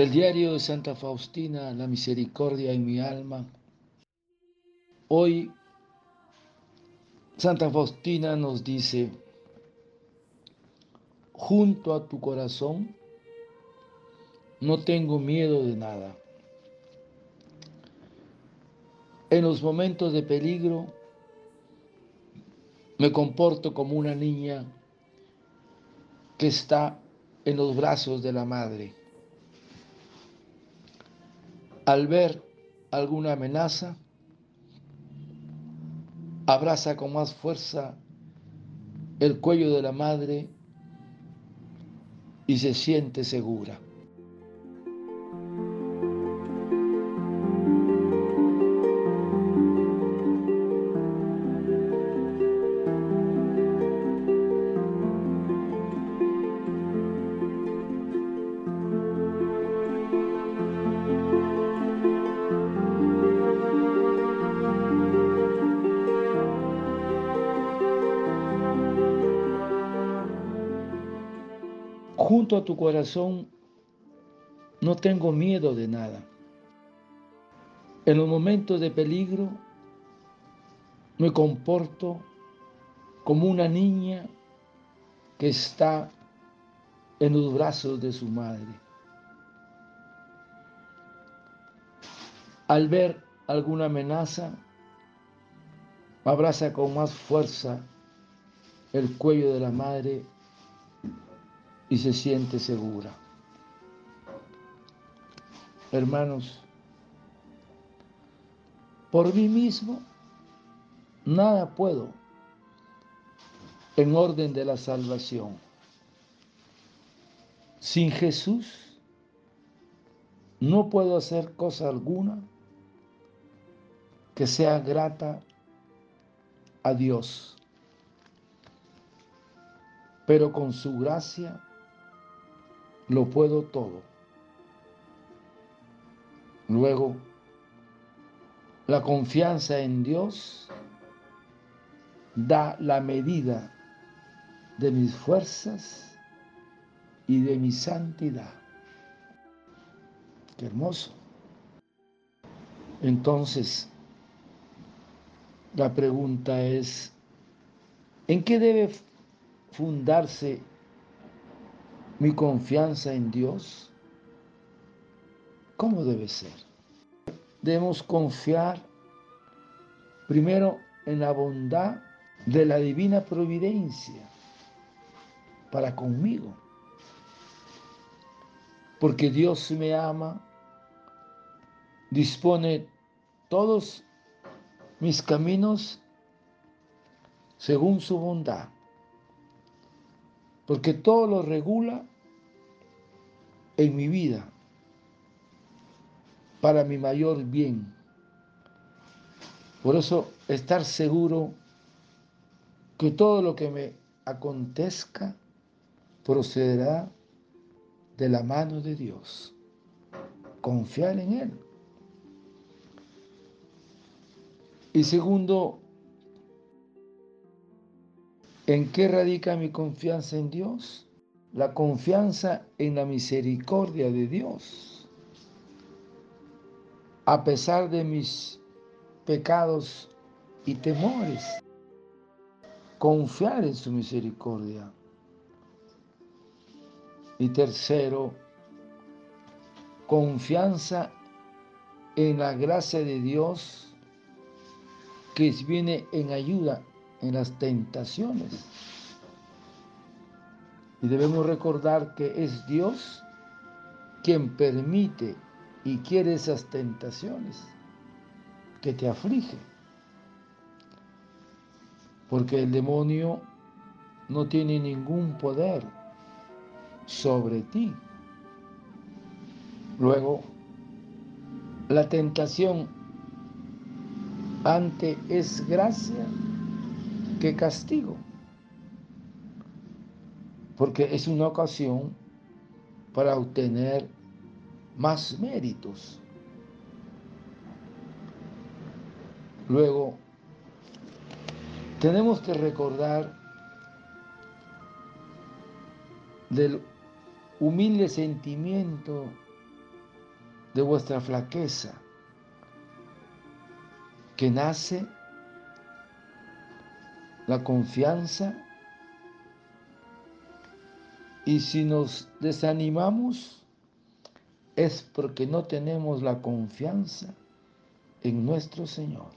Del diario de Santa Faustina, La misericordia en mi alma. Hoy Santa Faustina nos dice, junto a tu corazón no tengo miedo de nada. En los momentos de peligro me comporto como una niña que está en los brazos de la madre al ver alguna amenaza, abraza con más fuerza el cuello de la madre y se siente segura. A tu corazón no tengo miedo de nada. En los momentos de peligro me comporto como una niña que está en los brazos de su madre. Al ver alguna amenaza, abraza con más fuerza el cuello de la madre y se siente segura. Hermanos, por mí mismo nada puedo en orden de la salvación. Sin Jesús no puedo hacer cosa alguna que sea grata a Dios. Pero con su gracia lo puedo todo. Luego, la confianza en Dios da la medida de mis fuerzas y de mi santidad. Qué hermoso. Entonces, la pregunta es, ¿en qué debe fundarse mi confianza en Dios? ¿Cómo debe ser? Debemos confiar primero en la bondad de la divina providencia para conmigo. Porque Dios me ama, dispone todos mis caminos según su bondad. Porque todo lo regula en mi vida para mi mayor bien. Por eso estar seguro que todo lo que me acontezca procederá de la mano de Dios. Confiar en Él. Y segundo, ¿en qué radica mi confianza en Dios? La confianza en la misericordia de Dios. A pesar de mis pecados y temores, confiar en su misericordia. Y tercero, confianza en la gracia de Dios que viene en ayuda en las tentaciones y debemos recordar que es Dios quien permite y quiere esas tentaciones que te aflige. Porque el demonio no tiene ningún poder sobre ti. Luego, la tentación ante es gracia que castigo porque es una ocasión para obtener más méritos. Luego, tenemos que recordar del humilde sentimiento de vuestra flaqueza, que nace la confianza y si nos desanimamos es porque no tenemos la confianza en nuestro Señor.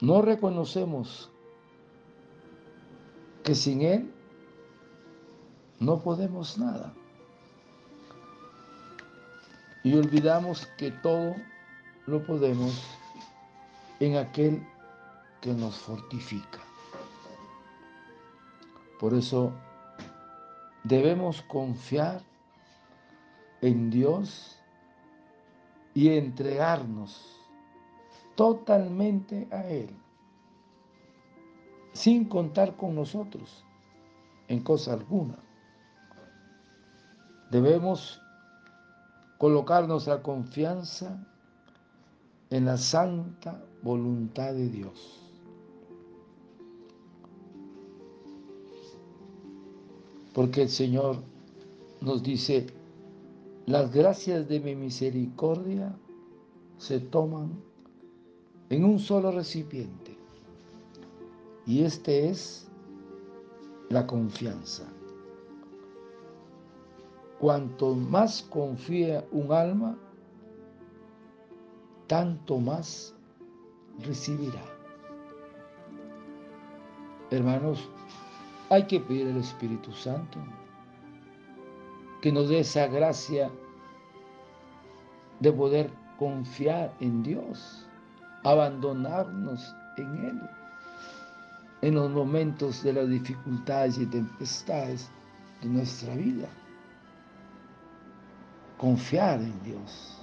No reconocemos que sin Él no podemos nada. Y olvidamos que todo lo podemos en aquel que nos fortifica. Por eso debemos confiar en Dios y entregarnos totalmente a Él, sin contar con nosotros en cosa alguna. Debemos colocar nuestra confianza en la santa voluntad de Dios. Porque el Señor nos dice, las gracias de mi misericordia se toman en un solo recipiente. Y este es la confianza. Cuanto más confía un alma, tanto más recibirá. Hermanos, hay que pedir al Espíritu Santo que nos dé esa gracia de poder confiar en Dios, abandonarnos en Él en los momentos de las dificultades y tempestades de nuestra vida. Confiar en Dios.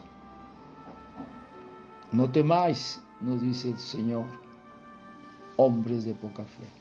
No temáis, nos dice el Señor, hombres de poca fe.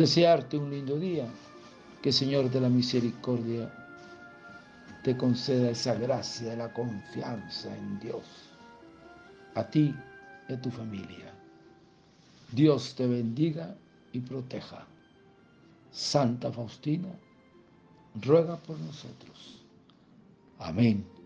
desearte un lindo día, que Señor de la misericordia te conceda esa gracia de la confianza en Dios, a ti y a tu familia. Dios te bendiga y proteja. Santa Faustina, ruega por nosotros. Amén